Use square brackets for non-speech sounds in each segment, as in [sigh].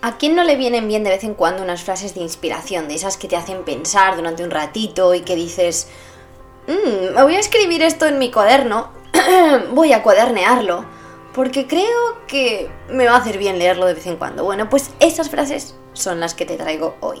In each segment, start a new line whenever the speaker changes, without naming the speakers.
¿A quién no le vienen bien de vez en cuando unas frases de inspiración, de esas que te hacen pensar durante un ratito y que dices, "Mm, me voy a escribir esto en mi cuaderno, [clears throat] voy a cuadernearlo, porque creo que me va a hacer bien leerlo de vez en cuando? Bueno, pues esas frases son las que te traigo hoy.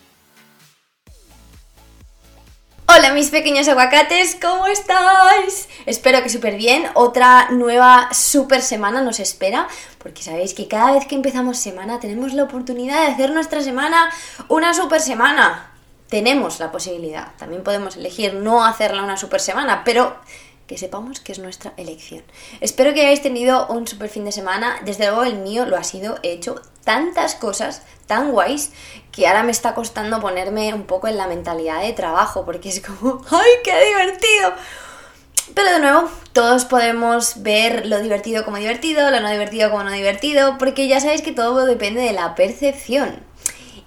Hola mis pequeños aguacates, ¿cómo estáis? Espero que súper bien. Otra nueva super semana nos espera, porque sabéis que cada vez que empezamos semana tenemos la oportunidad de hacer nuestra semana una super semana. Tenemos la posibilidad, también podemos elegir no hacerla una super semana, pero que sepamos que es nuestra elección. Espero que hayáis tenido un super fin de semana. Desde luego el mío lo ha sido. He hecho tantas cosas tan guays que ahora me está costando ponerme un poco en la mentalidad de trabajo porque es como, [laughs] ¡ay, qué divertido! Pero de nuevo, todos podemos ver lo divertido como divertido, lo no divertido como no divertido, porque ya sabéis que todo depende de la percepción.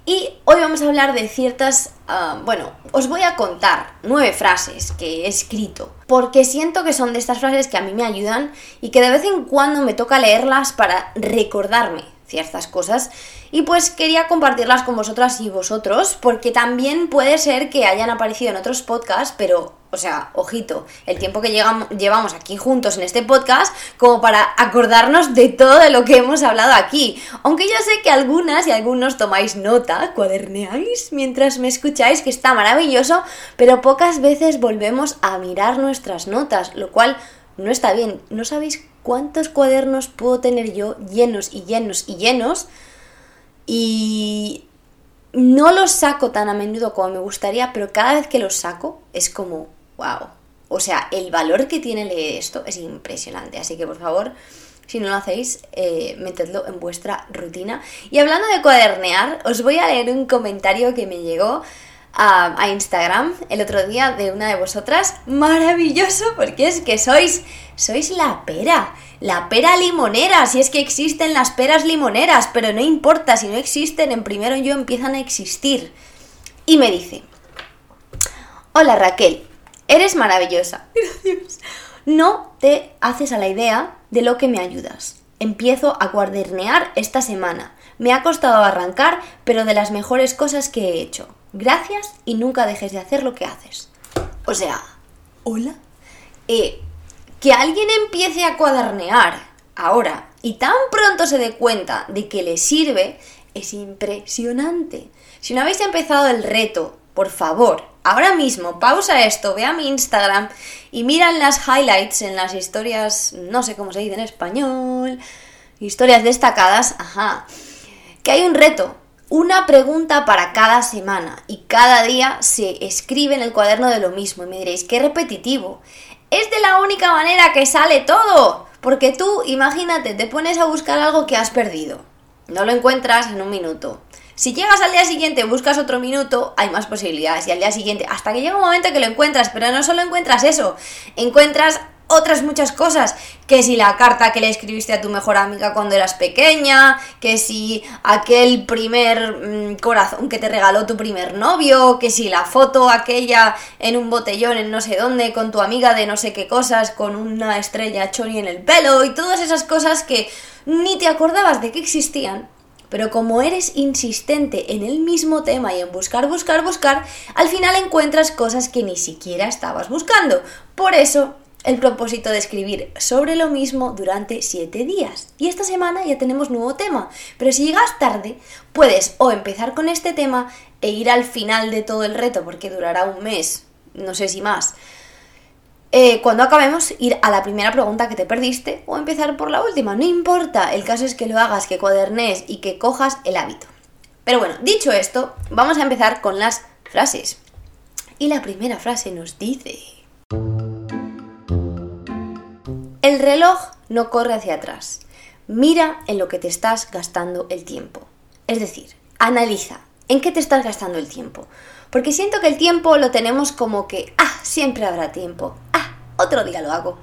Y hoy vamos a hablar de ciertas, uh, bueno, os voy a contar nueve frases que he escrito, porque siento que son de estas frases que a mí me ayudan y que de vez en cuando me toca leerlas para recordarme ciertas cosas y pues quería compartirlas con vosotras y vosotros porque también puede ser que hayan aparecido en otros podcasts, pero, o sea, ojito, el tiempo que llegamos, llevamos aquí juntos en este podcast como para acordarnos de todo de lo que hemos hablado aquí. Aunque yo sé que algunas y algunos tomáis nota, cuaderneáis mientras me escucháis, que está maravilloso, pero pocas veces volvemos a mirar nuestras notas, lo cual no está bien. ¿No sabéis cuántos cuadernos puedo tener yo llenos y llenos y llenos? Y no los saco tan a menudo como me gustaría, pero cada vez que los saco es como, wow. O sea, el valor que tiene leer esto es impresionante. Así que por favor, si no lo hacéis, eh, metedlo en vuestra rutina. Y hablando de cuadernear, os voy a leer un comentario que me llegó a, Instagram el otro día de una de vosotras. Maravilloso, porque es que sois, sois la pera. La pera limonera, si es que existen las peras limoneras, pero no importa, si no existen, en primero yo empiezan a existir. Y me dice, hola Raquel, eres maravillosa. [laughs] Gracias. No te haces a la idea de lo que me ayudas. Empiezo a cuadernear esta semana. Me ha costado arrancar, pero de las mejores cosas que he hecho. Gracias y nunca dejes de hacer lo que haces. O sea, hola. Eh, que alguien empiece a cuadernear ahora y tan pronto se dé cuenta de que le sirve es impresionante. Si no habéis empezado el reto, por favor, ahora mismo pausa esto, ve a mi Instagram y miran las highlights en las historias, no sé cómo se dice en español, historias destacadas, ajá, que hay un reto, una pregunta para cada semana y cada día se escribe en el cuaderno de lo mismo y me diréis, qué repetitivo. Es de la única manera que sale todo. Porque tú, imagínate, te pones a buscar algo que has perdido. No lo encuentras en un minuto. Si llegas al día siguiente, buscas otro minuto, hay más posibilidades. Y al día siguiente, hasta que llega un momento que lo encuentras, pero no solo encuentras eso, encuentras otras muchas cosas, que si la carta que le escribiste a tu mejor amiga cuando eras pequeña, que si aquel primer mmm, corazón que te regaló tu primer novio, que si la foto aquella en un botellón en no sé dónde con tu amiga de no sé qué cosas con una estrella chori en el pelo y todas esas cosas que ni te acordabas de que existían. Pero como eres insistente en el mismo tema y en buscar, buscar, buscar, al final encuentras cosas que ni siquiera estabas buscando. Por eso el propósito de escribir sobre lo mismo durante 7 días. Y esta semana ya tenemos nuevo tema. Pero si llegas tarde, puedes o empezar con este tema e ir al final de todo el reto, porque durará un mes, no sé si más. Eh, cuando acabemos, ir a la primera pregunta que te perdiste o empezar por la última. No importa, el caso es que lo hagas, que cuadernes y que cojas el hábito. Pero bueno, dicho esto, vamos a empezar con las frases. Y la primera frase nos dice... El reloj no corre hacia atrás. Mira en lo que te estás gastando el tiempo. Es decir, analiza en qué te estás gastando el tiempo. Porque siento que el tiempo lo tenemos como que, ah, siempre habrá tiempo, ah, otro día lo hago.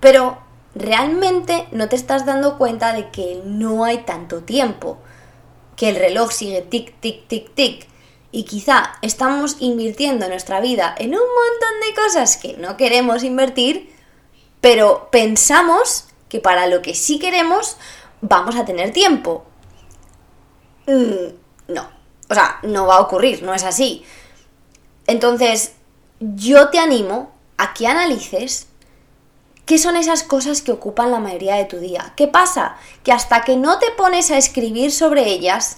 Pero realmente no te estás dando cuenta de que no hay tanto tiempo, que el reloj sigue tic, tic, tic, tic. Y quizá estamos invirtiendo nuestra vida en un montón de cosas que no queremos invertir, pero pensamos que para lo que sí queremos vamos a tener tiempo. Mm, no, o sea, no va a ocurrir, no es así. Entonces, yo te animo a que analices qué son esas cosas que ocupan la mayoría de tu día. ¿Qué pasa? Que hasta que no te pones a escribir sobre ellas,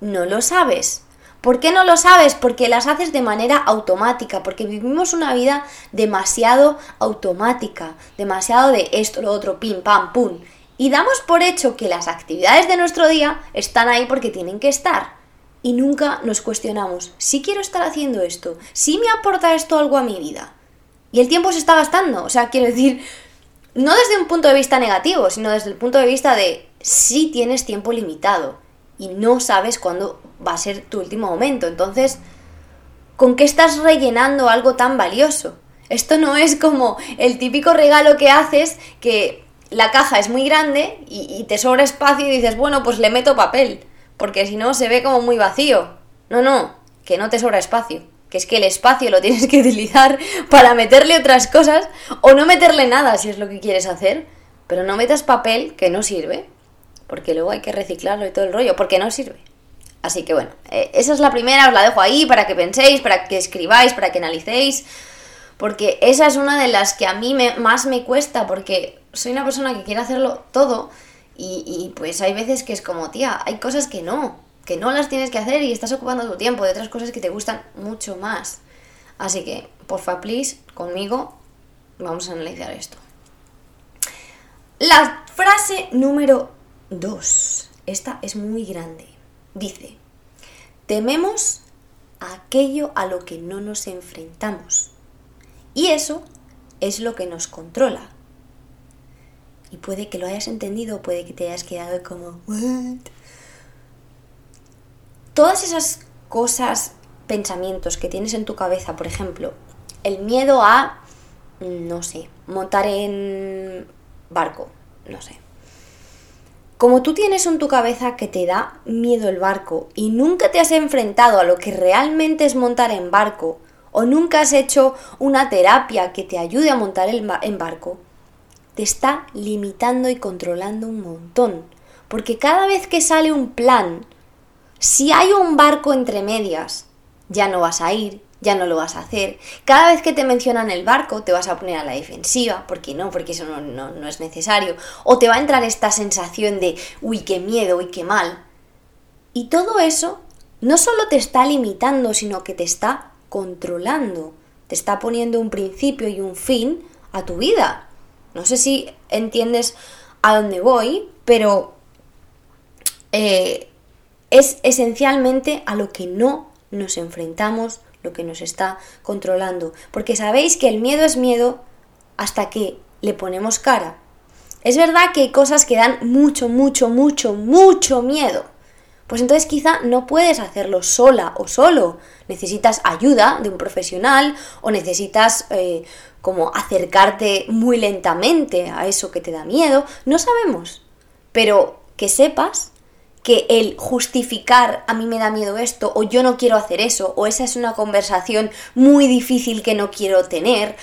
no lo sabes. ¿Por qué no lo sabes? Porque las haces de manera automática, porque vivimos una vida demasiado automática, demasiado de esto, lo otro, pim, pam, pum. Y damos por hecho que las actividades de nuestro día están ahí porque tienen que estar. Y nunca nos cuestionamos, si quiero estar haciendo esto, si me aporta esto algo a mi vida. Y el tiempo se está gastando, o sea, quiero decir, no desde un punto de vista negativo, sino desde el punto de vista de si tienes tiempo limitado y no sabes cuándo va a ser tu último momento. Entonces, ¿con qué estás rellenando algo tan valioso? Esto no es como el típico regalo que haces que la caja es muy grande y, te sobra espacio y dices, bueno, pues le meto papel, porque si no se ve como muy vacío. No, no, que no te sobra espacio, que es que el espacio lo tienes que [laughs] utilizar para meterle otras cosas o no meterle nada si es lo que quieres hacer, pero no metas papel que no sirve, porque luego hay que reciclarlo y todo el rollo, porque no sirve. Así que bueno, eh, esa es la primera, os la dejo ahí para que penséis, para que escribáis, para que analicéis, porque esa es una de las que a mí más me cuesta, porque soy una persona que quiere hacerlo todo y, y pues hay veces que es como, tía, hay cosas que no, que no las tienes que hacer y estás ocupando tu tiempo de otras cosas que te gustan mucho más. Así que, porfa, please, conmigo vamos a analizar esto. La frase número 2. Esta es muy grande. Dice, tememos aquello a lo que no nos enfrentamos. Y eso es lo que nos controla. Y puede que lo hayas entendido, puede que te hayas quedado como, ¿What? Todas esas cosas, pensamientos que tienes en tu cabeza, por ejemplo, el miedo a, no sé, montar en barco, no sé, como tú tienes en tu cabeza que te da miedo el barco y nunca te has enfrentado a lo que realmente es montar en barco, o nunca has hecho una terapia que te ayude a montar en barco, te está limitando y controlando un montón. Porque cada vez que sale un plan, si hay un barco entre medias, ya no vas a ir, ya no lo vas a hacer. Cada vez que te mencionan el barco, te vas a poner a la defensiva, porque no, porque eso no, es necesario. O te va a entrar esta sensación de, uy, qué miedo, uy, qué mal. Y todo eso no solo te está limitando, sino que te está controlando. Te está poniendo un principio y un fin a tu vida. No sé si entiendes a dónde voy, pero eh, es esencialmente a lo que no nos enfrentamos lo que nos está controlando. Porque sabéis que el miedo es miedo hasta que le ponemos cara. Es verdad que hay cosas que dan mucho, mucho, mucho, mucho miedo. Pues entonces quizá no puedes hacerlo sola o solo. Necesitas ayuda de un profesional o necesitas eh, como acercarte muy lentamente a eso que te da miedo. No sabemos. Pero que sepas que el justificar a mí me da miedo esto o yo no quiero hacer eso o esa es una conversación muy difícil que no quiero tener,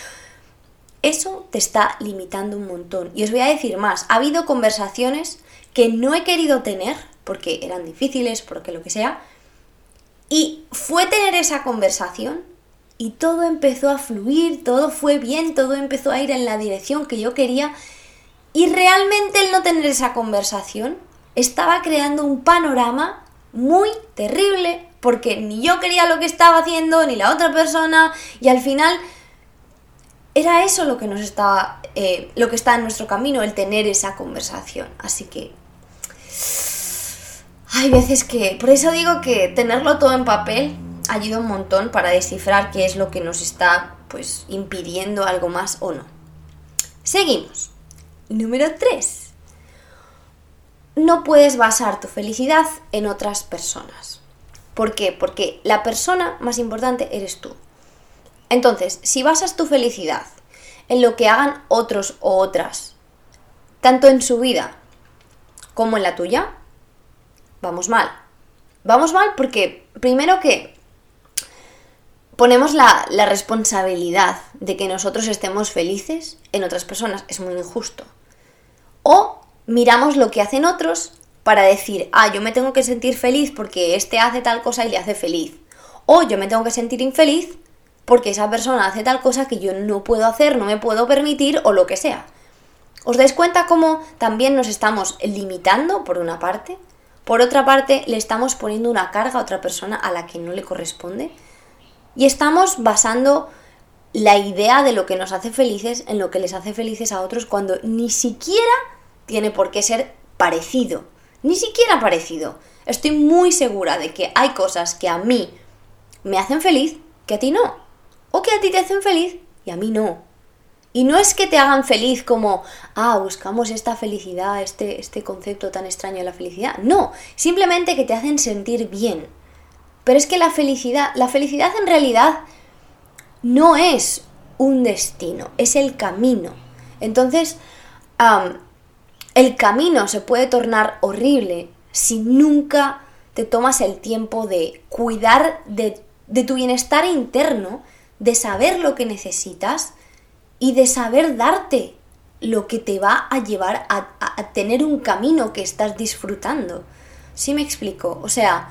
eso te está limitando un montón. Y os voy a decir más, ha habido conversaciones que no he querido tener porque eran difíciles, porque lo que sea, y fue tener esa conversación y todo empezó a fluir, todo fue bien, todo empezó a ir en la dirección que yo quería y realmente el no tener esa conversación estaba creando un panorama muy terrible porque ni yo quería lo que estaba haciendo, ni la otra persona, y al final era eso lo que nos estaba, eh, lo que está en nuestro camino, el tener esa conversación. Así que hay veces que, por eso digo que tenerlo todo en papel ayuda un montón para descifrar qué es lo que nos está, pues, impidiendo algo más o no. Seguimos. Número 3 no puedes basar tu felicidad en otras personas. ¿Por qué? Porque la persona más importante eres tú. Entonces, si basas tu felicidad en lo que hagan otros o otras, tanto en su vida como en la tuya, vamos mal. Vamos mal porque, primero que ponemos la, la, responsabilidad de que nosotros estemos felices en otras personas, es muy injusto. O miramos lo que hacen otros para decir, ah, yo me tengo que sentir feliz porque este hace tal cosa y le hace feliz. O yo me tengo que sentir infeliz porque esa persona hace tal cosa que yo no puedo hacer, no me puedo permitir o lo que sea. ¿Os dais cuenta cómo también nos estamos limitando por una parte? Por otra parte, le estamos poniendo una carga a otra persona a la que no le corresponde. Y estamos basando la idea de lo que nos hace felices en lo que les hace felices a otros cuando ni siquiera tiene por qué ser parecido. Ni siquiera parecido. Estoy muy segura de que hay cosas que a mí me hacen feliz que a ti no. O que a ti te hacen feliz y a mí no. Y no es que te hagan feliz como, ah, buscamos esta felicidad, este, este concepto tan extraño de la felicidad. No, simplemente que te hacen sentir bien. Pero es que la felicidad, la felicidad en realidad no es un destino, es el camino. Entonces, el camino se puede tornar horrible si nunca te tomas el tiempo de cuidar de, tu bienestar interno, de saber lo que necesitas y de saber darte lo que te va a llevar a, a tener un camino que estás disfrutando. ¿Sí me explico? O sea,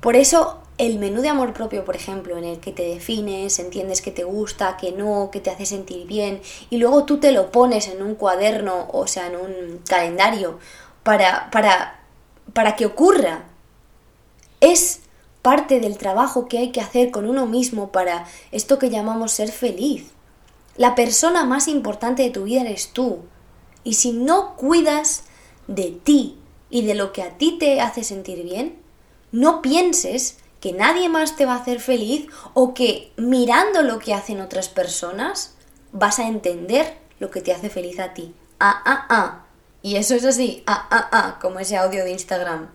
por eso el menú de amor propio, por ejemplo, en el que te defines, entiendes que te gusta, que no, que te hace sentir bien, y luego tú te lo pones en un cuaderno, o sea, en un calendario, para, para, para que ocurra. Es parte del trabajo que hay que hacer con uno mismo para esto que llamamos ser feliz. La persona más importante de tu vida eres tú. Y si no cuidas de ti y de lo que a ti te hace sentir bien, no pienses que nadie más te va a hacer feliz o que mirando lo que hacen otras personas vas a entender lo que te hace feliz a ti. Ah, ah, ah. Y eso es así, ah, ah, ah, como ese audio de Instagram.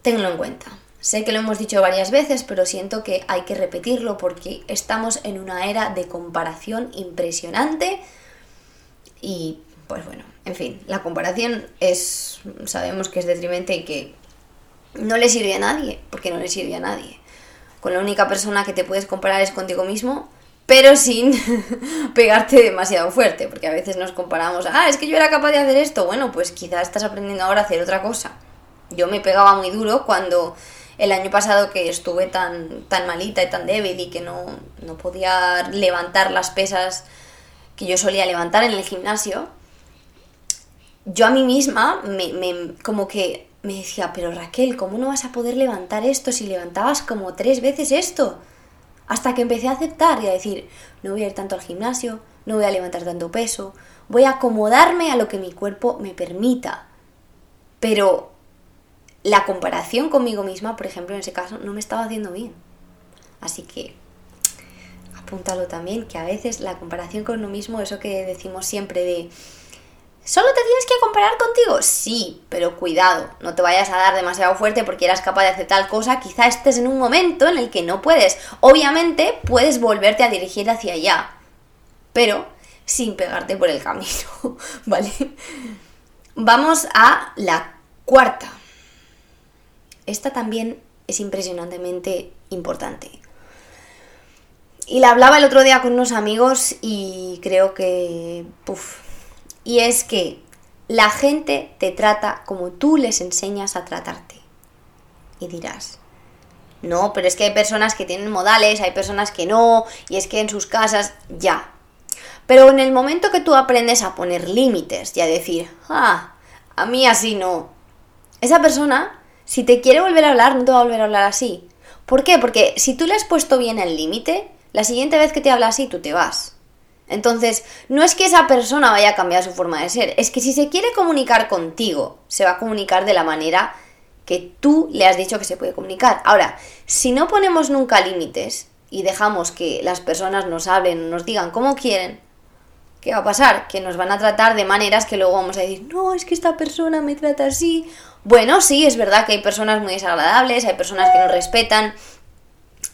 Tenlo en cuenta. Sé que lo hemos dicho varias veces, pero siento que hay que repetirlo porque estamos en una era de comparación impresionante y pues bueno, en fin, la comparación es sabemos que es detrimente y que no le sirve a nadie, porque no le sirve a nadie. Con la única persona que te puedes comparar es contigo mismo, pero sin [laughs] pegarte demasiado fuerte, porque a veces nos comparamos, ah, es que yo era capaz de hacer esto, bueno, pues quizás estás aprendiendo ahora a hacer otra cosa. Yo me pegaba muy duro cuando el año pasado que estuve tan, tan malita y tan débil y que no, no podía levantar las pesas que yo solía levantar en el gimnasio, yo a mí misma me, me como que me decía, pero Raquel, ¿cómo no vas a poder levantar esto si levantabas como tres veces esto? Hasta que empecé a aceptar y a decir, no voy a ir tanto al gimnasio, no voy a levantar tanto peso, voy a acomodarme a lo que mi cuerpo me permita. Pero la comparación conmigo misma, por ejemplo, en ese caso, no me estaba haciendo bien. Así que apúntalo también, que a veces la comparación con uno mismo, eso que decimos siempre de ¿Solo te tienes que comparar contigo? Sí, pero cuidado, no te vayas a dar demasiado fuerte porque eras capaz de hacer tal cosa, quizá estés en un momento en el que no puedes. Obviamente puedes volverte a dirigir hacia allá, pero sin pegarte por el camino, [laughs] ¿vale? Vamos a la cuarta. Esta también es impresionantemente importante. Y la hablaba el otro día con unos amigos y creo que... y es que la gente te trata como tú les enseñas a tratarte. Y dirás, no, pero es que hay personas que tienen modales, hay personas que no, y es que en sus casas ya. Pero en el momento que tú aprendes a poner límites y a decir, ah, a mí así no, esa persona, si te quiere volver a hablar, no te va a volver a hablar así. ¿Por qué? Porque si tú le has puesto bien el límite, la siguiente vez que te habla así, tú te vas. Entonces, no es que esa persona vaya a cambiar su forma de ser, es que si se quiere comunicar contigo, se va a comunicar de la manera que tú le has dicho que se puede comunicar. Ahora, si no ponemos nunca límites y dejamos que las personas nos hablen, nos digan cómo quieren, ¿qué va a pasar? Que nos van a tratar de maneras que luego vamos a decir, no, es que esta persona me trata así. Bueno, sí, es verdad que hay personas muy desagradables, hay personas que nos respetan,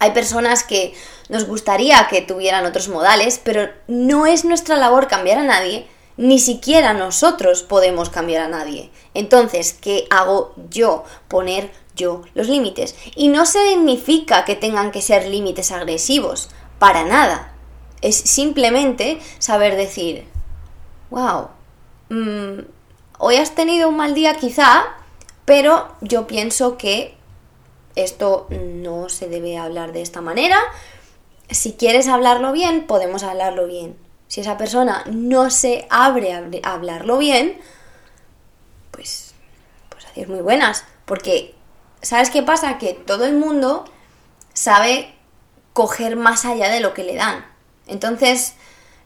hay personas que nos gustaría que tuvieran otros modales, pero no es nuestra labor cambiar a nadie, ni siquiera nosotros podemos cambiar a nadie. Entonces, ¿qué hago yo? Poner yo los límites. Y no significa que tengan que ser límites agresivos, para nada. Es simplemente saber decir, wow, mm, hoy has tenido un mal día quizá, pero yo pienso que esto no se debe hablar de esta manera. Si quieres hablarlo bien, podemos hablarlo bien. Si esa persona no se abre a hablarlo bien, pues, pues es muy buenas. Porque, ¿sabes qué pasa? Que todo el mundo sabe coger más allá de lo que le dan. Entonces,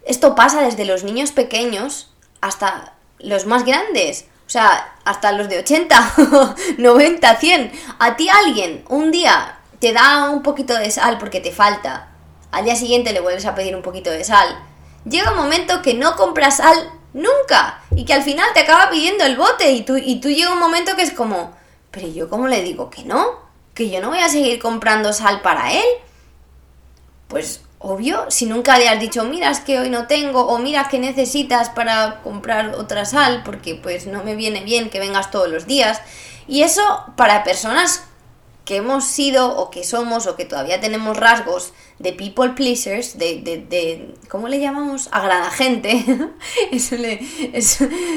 esto pasa desde los niños pequeños hasta los más grandes. O sea, hasta los de 80, 90, 100. A ti alguien un día te da un poquito de sal porque te falta. Al día siguiente le vuelves a pedir un poquito de sal. Llega un momento que no compras sal nunca. Y que al final te acaba pidiendo el bote. Y tú, y tú llega un momento que es como, pero yo cómo le digo que no. Que yo no voy a seguir comprando sal para él. Pues obvio, si nunca le has dicho, mira, que hoy no tengo, o mira, que necesitas para comprar otra sal, porque pues no me viene bien que vengas todos los días. Y eso para personas que hemos sido o que somos o que todavía tenemos rasgos de people pleasers, de, de, de ¿cómo le llamamos? Agrada gente. [laughs] eso le,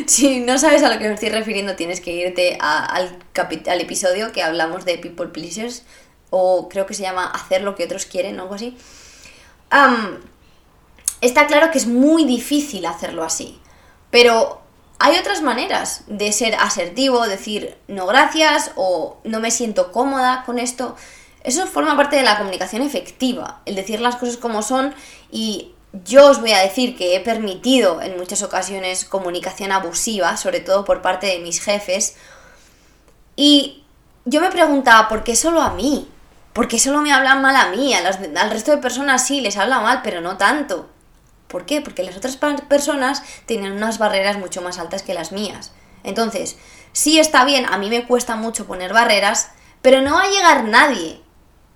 si no sabes a lo que me estoy refiriendo, tienes que irte al, al episodio que hablamos de people pleasers, o creo que se llama hacer lo que otros quieren o algo así está claro que es muy difícil hacerlo así, pero hay otras maneras de ser asertivo, decir no gracias o no me siento cómoda con esto. Eso forma parte de la comunicación efectiva, el decir las cosas como son y yo os voy a decir que he permitido en muchas ocasiones comunicación abusiva, sobre todo por parte de mis jefes, y yo me preguntaba, ¿por qué solo a mí? Porque solo me hablan mal a mí, al resto de personas sí les habla mal, pero no tanto. ¿Por qué? Porque las otras personas tienen unas barreras mucho más altas que las mías. Entonces, sí está bien, a mí me cuesta mucho poner barreras, pero no va a llegar nadie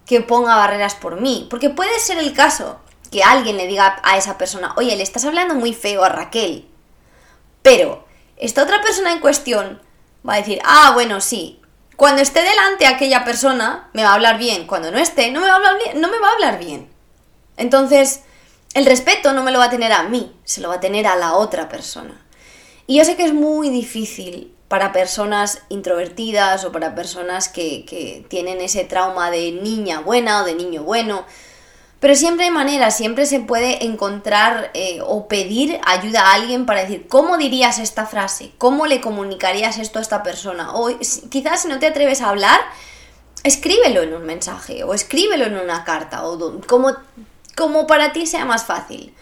que ponga barreras por mí. Porque puede ser el caso que alguien le diga a esa persona, oye, le estás hablando muy feo a Raquel. Pero esta otra persona en cuestión va a decir, ah, bueno, sí, cuando esté delante aquella persona, me va a hablar bien. Cuando no esté, no me va a hablar bien. No me va a hablar bien. Entonces, el respeto no me lo va a tener a mí, se lo va a tener a la otra persona. Y yo sé que es muy difícil para personas introvertidas o para personas que, que tienen ese trauma de niña buena o de niño bueno pero siempre hay maneras, siempre se puede encontrar eh, o pedir ayuda a alguien para decir, ¿cómo dirías esta frase? ¿Cómo le comunicarías esto a esta persona? O quizás si no te atreves a hablar, escríbelo en un mensaje o escríbelo en una carta o como, como para ti sea más fácil.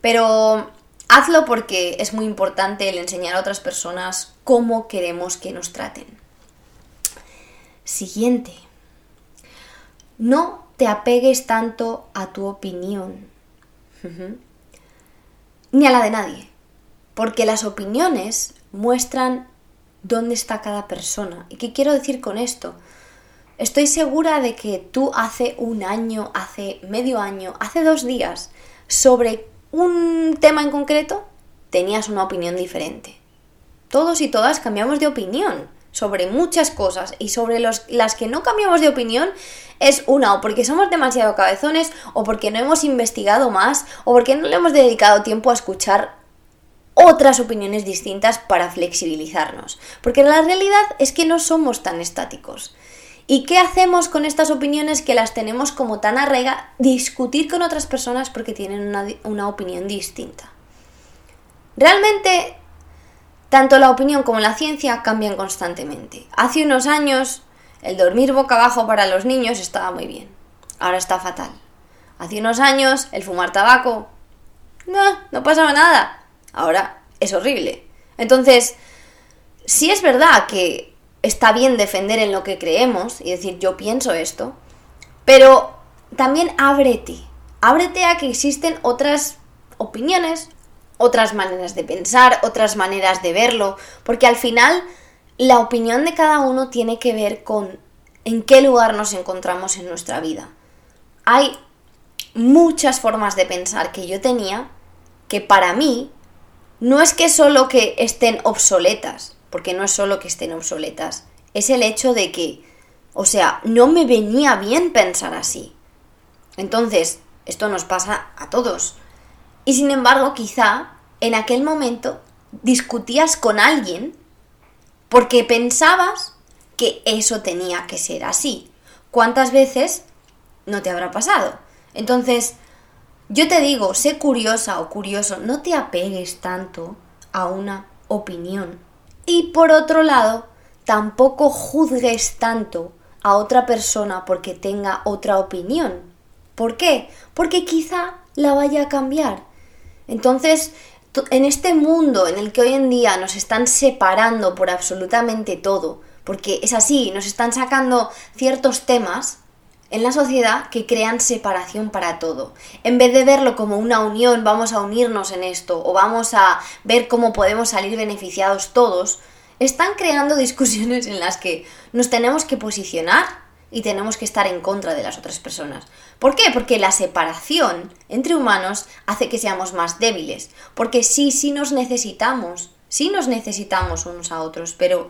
Pero hazlo porque es muy importante el enseñar a otras personas cómo queremos que nos traten. Siguiente. No te apegues tanto a tu opinión, ni a la de nadie, porque las opiniones muestran dónde está cada persona. ¿Y qué quiero decir con esto? Estoy segura de que tú hace un año, hace medio año, hace dos días, sobre un tema en concreto, tenías una opinión diferente. Todos y todas cambiamos de opinión sobre muchas cosas y sobre los, las que no cambiamos de opinión es una o porque somos demasiado cabezones o porque no hemos investigado más o porque no le hemos dedicado tiempo a escuchar otras opiniones distintas para flexibilizarnos. Porque la realidad es que no somos tan estáticos. ¿Y qué hacemos con estas opiniones que las tenemos como tan arrega? Discutir con otras personas porque tienen una, una opinión distinta. Realmente tanto la opinión como la ciencia cambian constantemente. Hace unos años el dormir boca abajo para los niños estaba muy bien. Ahora está fatal. Hace unos años el fumar tabaco... No, no pasaba nada. Ahora es horrible. Entonces, sí es verdad que está bien defender en lo que creemos y decir yo pienso esto, pero también ábrete. Ábrete a que existen otras opiniones, otras maneras de pensar, otras maneras de verlo, porque al final la opinión de cada uno tiene que ver con en qué lugar nos encontramos en nuestra vida. Hay muchas formas de pensar que yo tenía que para mí no es que solo que estén obsoletas, porque no es solo que estén obsoletas, es el hecho de que, o sea, no me venía bien pensar así. Entonces, esto nos pasa a todos. Y sin embargo, quizá en aquel momento discutías con alguien porque pensabas que eso tenía que ser así. ¿Cuántas veces no te habrá pasado? Entonces, yo te digo, sé curiosa o curioso, no te apegues tanto a una opinión. Y por otro lado, tampoco juzgues tanto a otra persona porque tenga otra opinión. ¿Por qué? Porque quizá la vaya a cambiar. Entonces, en este mundo en el que hoy en día nos están separando por absolutamente todo, porque es así, nos están sacando ciertos temas en la sociedad que crean separación para todo. En vez de verlo como una unión, vamos a unirnos en esto, o vamos a ver cómo podemos salir beneficiados todos, están creando [laughs] discusiones en las que nos tenemos que posicionar y tenemos que estar en contra de las otras personas. ¿Por qué? Porque la separación entre humanos hace que seamos más débiles. Porque sí, sí nos necesitamos, sí nos necesitamos unos a otros, pero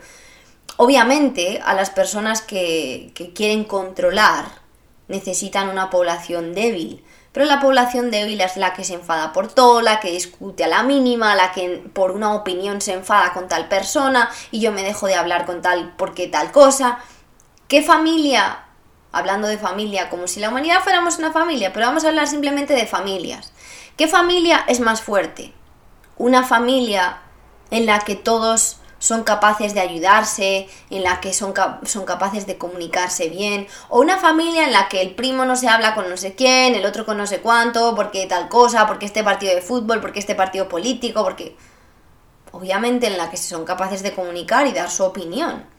obviamente a las personas que, que quieren controlar necesitan una población débil. Pero la población débil es la que se enfada por todo, la que discute a la mínima, la que por una opinión se enfada con tal persona y yo me dejo de hablar con tal porque tal cosa. ¿Qué familia? Hablando de familia, como si la humanidad fuéramos una familia, pero vamos a hablar simplemente de familias. ¿Qué familia es más fuerte? Una familia en la que todos son capaces de ayudarse, en la que son, son, capaces de comunicarse bien, o una familia en la que el primo no se habla con no sé quién, el otro con no sé cuánto, porque tal cosa, porque este partido de fútbol, porque este partido político, porque obviamente en la que son capaces de comunicar y dar su opinión.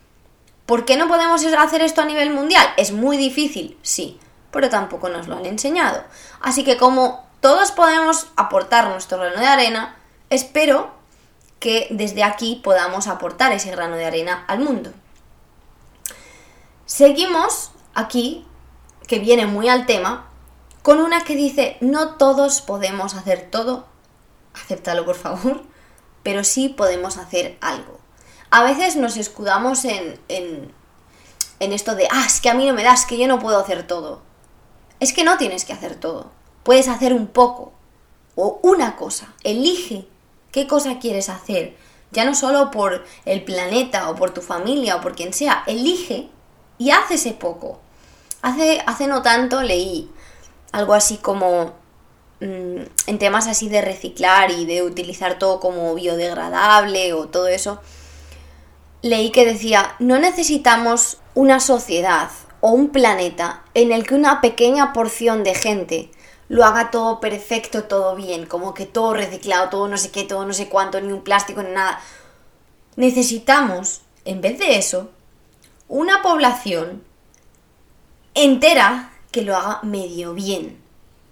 ¿Por qué no podemos hacer esto a nivel mundial? Es muy difícil, sí, pero tampoco nos lo han enseñado. Así que como todos podemos aportar nuestro grano de arena, espero que desde aquí podamos aportar ese grano de arena al mundo. Seguimos aquí, que viene muy al tema, con una que dice, no todos podemos hacer todo, acéptalo por favor, pero sí podemos hacer algo a veces nos escudamos en, en, en esto de, ah, es que a mí no me das, que yo no puedo hacer todo. Es que no tienes que hacer todo. Puedes hacer un poco o una cosa. Elige qué cosa quieres hacer. Ya no solo por el planeta o por tu familia o por quien sea. Elige y haz ese poco. Hace, hace no tanto leí algo así como mm, en temas así de reciclar y de utilizar todo como biodegradable o todo eso leí que decía, no necesitamos una sociedad o un planeta en el que una pequeña porción de gente lo haga todo perfecto, todo bien, como que todo reciclado, todo no sé qué, todo no sé cuánto, ni un plástico, ni nada. Necesitamos, en vez de eso, una población entera que lo haga medio bien.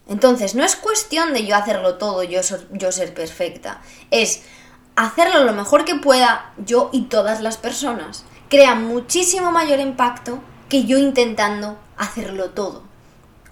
Entonces, no es cuestión de yo hacerlo todo, yo, yo ser perfecta. Es hacerlo lo mejor que pueda yo y todas las personas. Crea muchísimo mayor impacto que yo intentando hacerlo todo.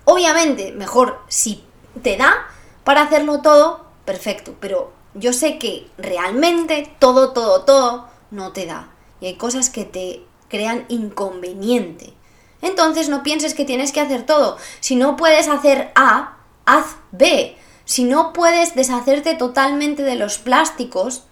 Obviamente, mejor si te da para hacerlo todo, perfecto, pero yo sé que realmente todo, todo, todo no te da. Y hay cosas que te crean inconveniente. Entonces no pienses que tienes que hacer todo. Si no puedes hacer A, haz B. Si no puedes deshacerte totalmente de los plásticos,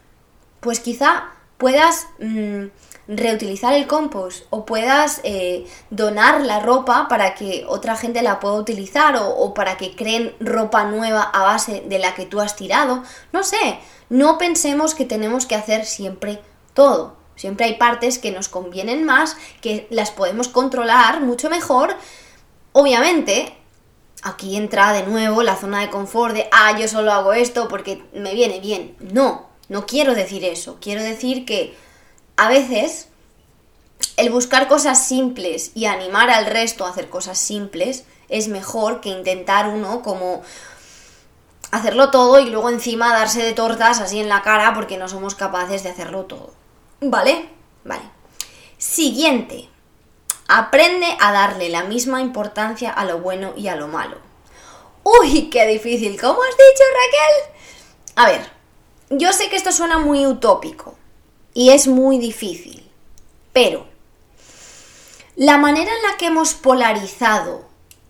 pues quizá puedas mm, reutilizar el compost o puedas eh, donar la ropa para que otra gente la pueda utilizar o, o para que creen ropa nueva a base de la que tú has tirado. No sé, no pensemos que tenemos que hacer siempre todo. Siempre hay partes que nos convienen más, que las podemos controlar mucho mejor. Obviamente, aquí entra de nuevo la zona de confort de, ah, yo solo hago esto porque me viene bien. No, no quiero decir eso, quiero decir que a veces el buscar cosas simples y animar al resto a hacer cosas simples es mejor que intentar uno como hacerlo todo y luego encima darse de tortas así en la cara porque no somos capaces de hacerlo todo. ¿Vale? Vale. Siguiente. Aprende a darle la misma importancia a lo bueno y a lo malo. Uy, qué difícil. ¿Cómo has dicho, Raquel? A ver, yo sé que esto suena muy utópico y es muy difícil, pero la manera en la que hemos polarizado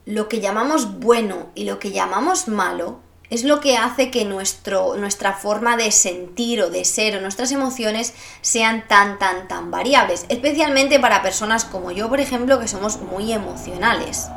lo que llamamos bueno y lo que llamamos malo es lo que hace que nuestro, nuestra forma de sentir o de ser o nuestras emociones sean tan, tan, tan variables. Especialmente para personas como yo, por ejemplo, que somos muy emocionales.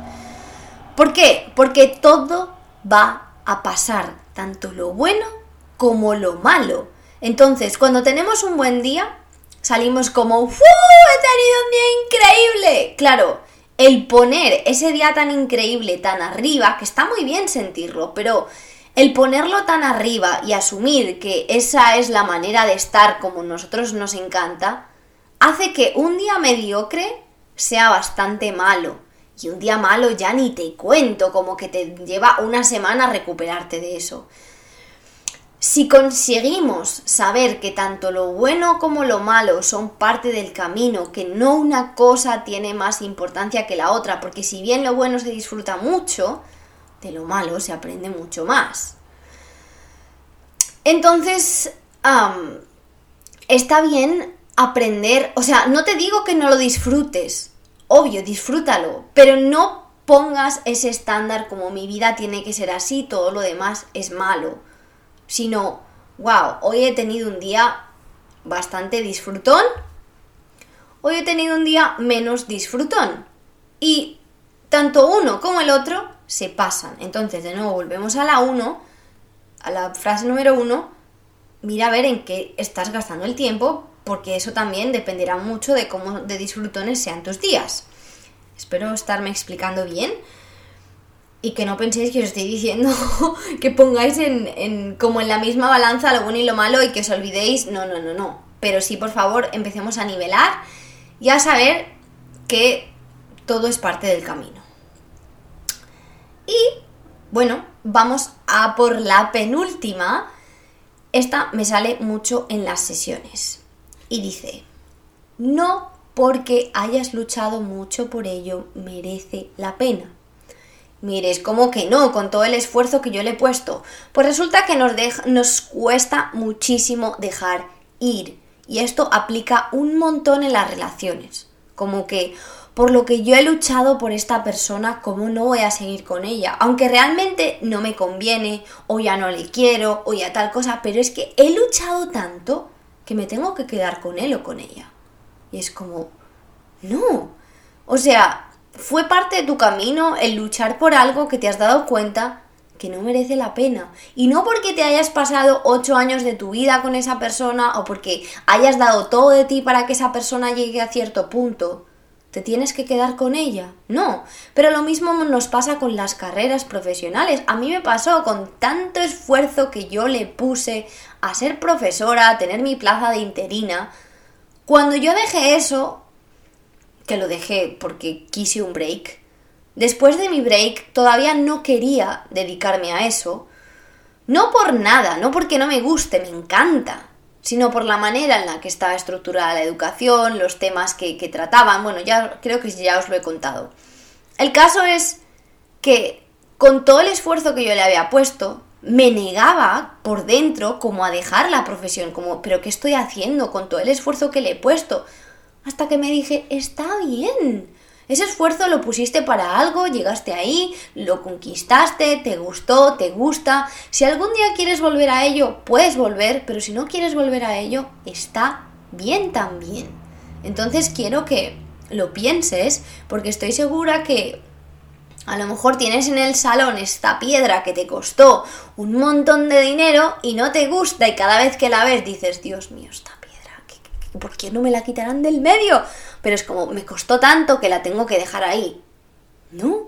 ¿Por qué? Porque todo va a pasar, tanto lo bueno como lo malo. Entonces, cuando tenemos un buen día, salimos como ¡Fu! ¡He tenido un día increíble! Claro, el poner ese día tan increíble, tan arriba, que está muy bien sentirlo, pero el ponerlo tan arriba y asumir que esa es la manera de estar como nosotros nos encanta, hace que un día mediocre sea bastante malo. Y un día malo ya ni te cuento, como que te lleva una semana recuperarte de eso. Si conseguimos saber que tanto lo bueno como lo malo son parte del camino, que no una cosa tiene más importancia que la otra, porque si bien lo bueno se disfruta mucho, de lo malo se aprende mucho más. Entonces, está bien aprender, o sea, no te digo que no lo disfrutes, obvio, disfrútalo, pero no pongas ese estándar como mi vida tiene que ser así, todo lo demás es malo, sino, wow, hoy he tenido un día bastante disfrutón, hoy he tenido un día menos disfrutón. Y tanto uno como el otro se pasan. Entonces, de nuevo, volvemos a la 1, a la frase número 1, mira a ver en qué estás gastando el tiempo, porque eso también dependerá mucho de cómo de disfrutones sean tus días. Espero estarme explicando bien y que no penséis que os estoy diciendo [laughs] que pongáis en, en, como en la misma balanza lo bueno y lo malo y que os olvidéis. No, no, no, no. Pero sí, por favor, empecemos a nivelar y a saber que todo es parte del camino. Y bueno, vamos a por la penúltima. Esta me sale mucho en las sesiones. Y dice, no porque hayas luchado mucho por ello merece la pena. Mires, como que no, con todo el esfuerzo que yo le he puesto. Pues resulta que nos, nos cuesta muchísimo dejar ir. Y esto aplica un montón en las relaciones. Como que, por lo que yo he luchado por esta persona, ¿cómo no voy a seguir con ella? Aunque realmente no me conviene, o ya no le quiero, o ya tal cosa, pero es que he luchado tanto que me tengo que quedar con él o con ella. Y es como, no. O sea, fue parte de tu camino el luchar por algo que te has dado cuenta que no merece la pena. Y no porque te hayas pasado ocho años de tu vida con esa persona o porque hayas dado todo de ti para que esa persona llegue a cierto punto te tienes que quedar con ella. No, pero lo mismo nos pasa con las carreras profesionales. A mí me pasó con tanto esfuerzo que yo le puse a ser profesora, a tener mi plaza de interina. Cuando yo dejé eso, que lo dejé porque quise un break, después de mi break todavía no quería dedicarme a eso. No por nada, no porque no me guste, me encanta sino por la manera en la que estaba estructurada la educación, los temas que, trataban. Bueno, ya creo que ya os lo he contado. El caso es que con todo el esfuerzo que yo le había puesto, me negaba por dentro como a dejar la profesión, como, pero ¿qué estoy haciendo con todo el esfuerzo que le he puesto? Hasta que me dije, está bien, ese esfuerzo lo pusiste para algo, llegaste ahí, lo conquistaste, te gustó, te gusta. Si algún día quieres volver a ello, puedes volver, pero si no quieres volver a ello, está bien también. Entonces quiero que lo pienses porque estoy segura que a lo mejor tienes en el salón esta piedra que te costó un montón de dinero y no te gusta y cada vez que la ves dices, Dios mío, piedra, ¿por qué no me la quitarán del medio? pero es como, me costó tanto que la tengo que dejar ahí. No,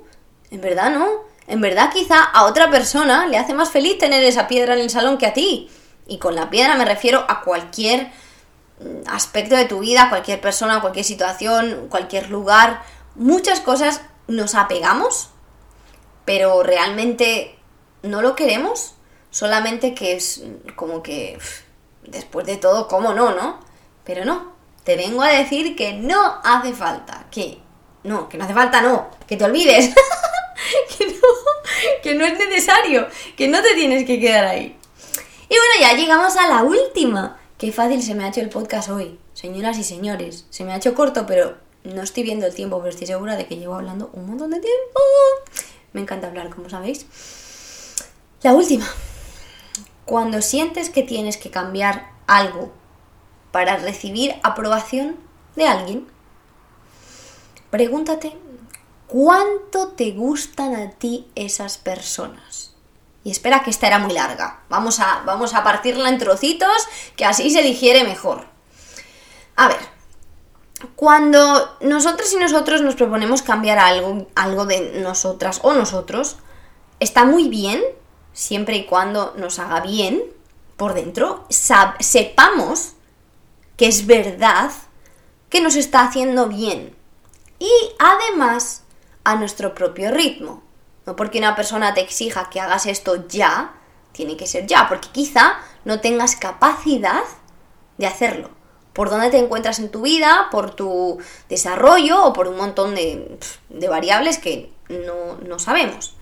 en verdad no. En verdad quizá a otra persona le hace más feliz tener esa piedra en el salón que a ti. Y con la piedra me refiero a cualquier mm, aspecto de tu vida, cualquier persona, cualquier situación, cualquier lugar. Muchas cosas nos apegamos, pero realmente no lo queremos. Solamente que es como que, después de todo, ¿cómo no, no? Pero no, te vengo a decir que no hace falta, que no, que no hace falta, no, que te olvides, [laughs] que, no, que no es necesario, que no te tienes que quedar ahí. Y bueno, ya llegamos a la última. Qué fácil se me ha hecho el podcast hoy, señoras y señores. Se me ha hecho corto, pero no estoy viendo el tiempo, pero estoy segura de que llevo hablando un montón de tiempo. Me encanta hablar, como sabéis. La última. Cuando sientes que tienes que cambiar algo para recibir aprobación de alguien, pregúntate cuánto te gustan a ti esas personas. Y espera que esta era muy larga. Vamos a, vamos a partirla en trocitos, que así se digiere mejor. A ver, cuando nosotros y nosotros nos proponemos cambiar algo, algo de nosotras o nosotros, está muy bien, siempre y cuando nos haga bien por dentro, sepamos que es verdad que nos está haciendo bien. Y además a nuestro propio ritmo. No porque una persona te exija que hagas esto ya, tiene que ser ya, porque quizá no tengas capacidad de hacerlo. Por dónde te encuentras en tu vida, por tu desarrollo o por un montón de, variables que no, no sabemos.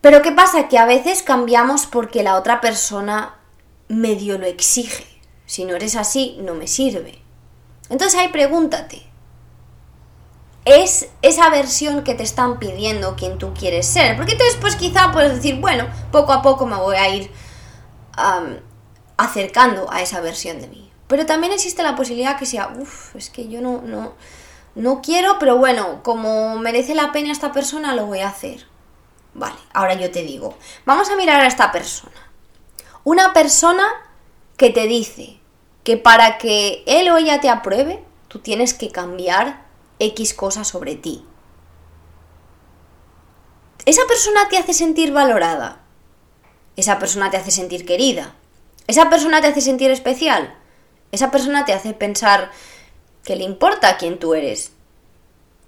Pero ¿qué pasa? Que a veces cambiamos porque la otra persona medio lo exige. Si no eres así, no me sirve. Entonces ahí pregúntate, ¿es esa versión que te están pidiendo quien tú quieres ser? Porque entonces pues quizá puedes decir, bueno, poco a poco me voy a ir acercando a esa versión de mí. Pero también existe la posibilidad que sea, uff, es que yo no, no, no quiero, pero bueno, como merece la pena esta persona, lo voy a hacer. Vale, ahora yo te digo, vamos a mirar a esta persona. Una persona que te dice que para que él o ella te apruebe, tú tienes que cambiar X cosas sobre ti. Esa persona te hace sentir valorada. Esa persona te hace sentir querida. Esa persona te hace sentir especial. Esa persona te hace pensar que le importa quién tú eres.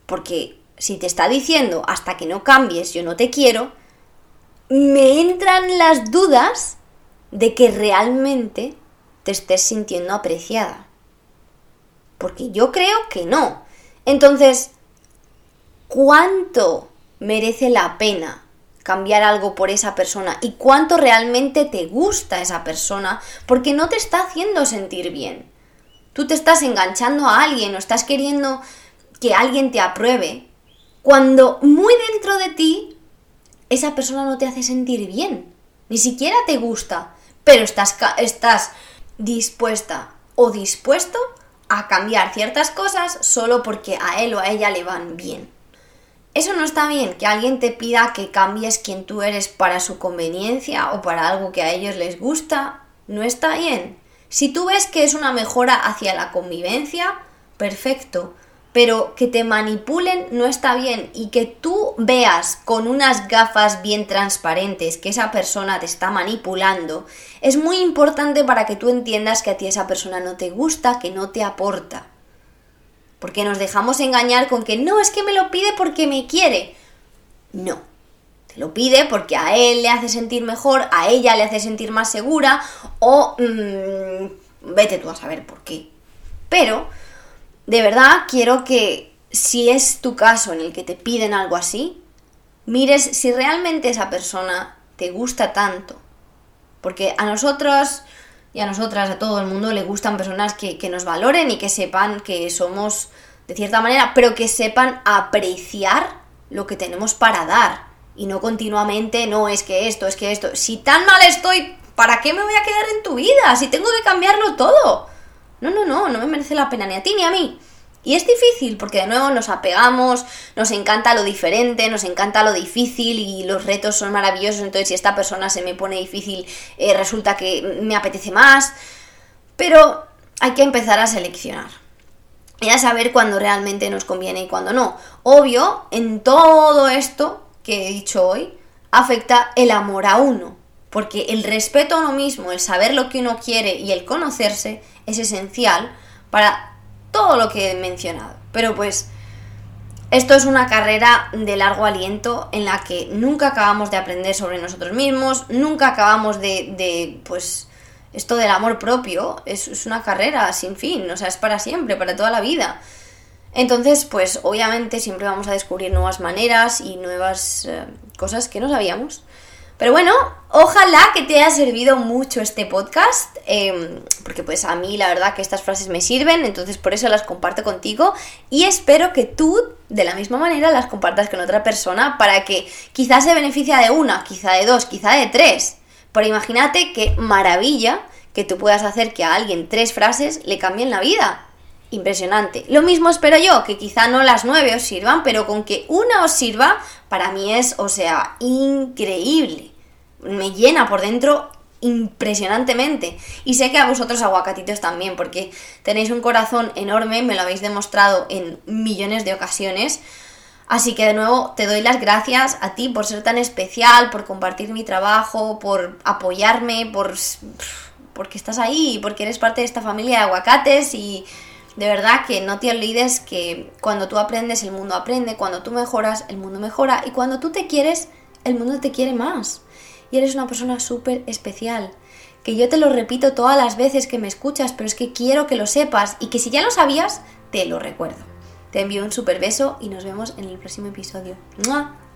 Porque si te está diciendo hasta que no cambies yo no te quiero, me entran las dudas de que realmente estés sintiendo apreciada. Porque yo creo que no. Entonces, ¿cuánto merece la pena cambiar algo por esa persona? ¿Y cuánto realmente te gusta esa persona? Porque no te está haciendo sentir bien. Tú te estás enganchando a alguien o estás queriendo que alguien te apruebe cuando muy dentro de ti esa persona no te hace sentir bien. Ni siquiera te gusta, pero estás, estás dispuesta o dispuesto a cambiar ciertas cosas solo porque a él o a ella le van bien. Eso no está bien, que alguien te pida que cambies quien tú eres para su conveniencia o para algo que a ellos les gusta, no está bien. Si tú ves que es una mejora hacia la convivencia, perfecto, pero que te manipulen no está bien y que tú veas con unas gafas bien transparentes que esa persona te está manipulando, es muy importante para que tú entiendas que a ti esa persona no te gusta, que no te aporta. Porque nos dejamos engañar con que no, es que me lo pide porque me quiere. No, te lo pide porque a él le hace sentir mejor, a ella le hace sentir más segura o mm, vete tú a saber por qué. Pero de verdad quiero que si es tu caso en el que te piden algo así, mires si realmente esa persona te gusta tanto. Porque a nosotros y a nosotras, a todo el mundo, le gustan personas que, que nos valoren y que sepan que somos de cierta manera, pero que sepan apreciar lo que tenemos para dar. Y no continuamente, no, es que esto, es que esto. Si tan mal estoy, ¿para qué me voy a quedar en tu vida? Si tengo que cambiarlo todo. No, no, no, no me merece la pena ni a ti ni a mí. Y es difícil porque de nuevo nos apegamos, nos encanta lo diferente, nos encanta lo difícil y los retos son maravillosos, entonces si esta persona se me pone difícil eh, resulta que me apetece más, pero hay que empezar a seleccionar y a saber cuándo realmente nos conviene y cuándo no. Obvio, en todo esto que he dicho hoy, afecta el amor a uno, porque el respeto a uno mismo, el saber lo que uno quiere y el conocerse es esencial para todo lo que he mencionado. Pero pues Esto es una carrera de largo aliento en la que nunca acabamos de aprender sobre nosotros mismos, nunca acabamos de, de pues, esto del amor propio es, una carrera sin fin, o sea, es para siempre, para toda la vida. Entonces, pues obviamente siempre vamos a descubrir nuevas maneras y nuevas eh, cosas que no sabíamos. Pero bueno, ojalá que te haya servido mucho este podcast, eh, porque pues a mí la verdad que estas frases me sirven, entonces por eso las comparto contigo y espero que tú de la misma manera las compartas con otra persona para que quizás se beneficie de una, quizá de dos, quizá de tres. Pero imagínate qué maravilla que tú puedas hacer que a alguien tres frases le cambien la vida. Impresionante. Lo mismo espero yo, que quizá no las nueve os sirvan, pero con que una os sirva, para mí es, o sea, increíble. Me llena por dentro impresionantemente. Y sé que a vosotros aguacatitos también, porque tenéis un corazón enorme, me lo habéis demostrado en millones de ocasiones. Así que de nuevo te doy las gracias a ti por ser tan especial, por compartir mi trabajo, por apoyarme, por porque estás ahí, porque eres parte de esta familia de aguacates y de verdad que no te olvides que cuando tú aprendes el mundo aprende, cuando tú mejoras el mundo mejora y cuando tú te quieres el mundo te quiere más. Y eres una persona súper especial. Que yo te lo repito todas las veces que me escuchas, pero es que quiero que lo sepas y que si ya lo sabías, te lo recuerdo. Te envío un super beso y nos vemos en el próximo episodio. ¡Mua!